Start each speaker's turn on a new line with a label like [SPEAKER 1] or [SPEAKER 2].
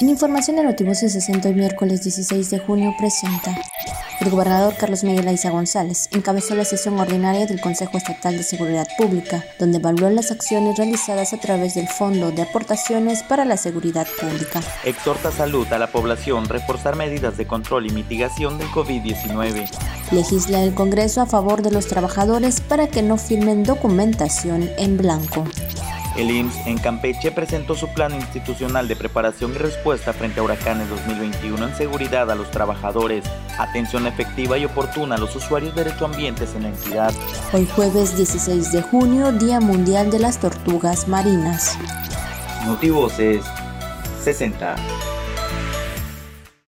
[SPEAKER 1] En información de Notivoces 60 el miércoles 16 de junio presenta el gobernador Carlos Miguel Aiza González encabezó la sesión ordinaria del Consejo Estatal de Seguridad Pública, donde evaluó las acciones realizadas a través del Fondo de Aportaciones para la Seguridad Pública.
[SPEAKER 2] Exhorta salud a la población reforzar medidas de control y mitigación del COVID-19.
[SPEAKER 1] Legisla el Congreso a favor de los trabajadores para que no firmen documentación en blanco.
[SPEAKER 2] El IMSS en Campeche presentó su plan institucional de preparación y respuesta frente a huracanes 2021 en seguridad a los trabajadores, atención efectiva y oportuna a los usuarios de derechoambientes en la entidad.
[SPEAKER 1] Hoy jueves 16 de junio, Día Mundial de las Tortugas Marinas.
[SPEAKER 2] Motivos es 60.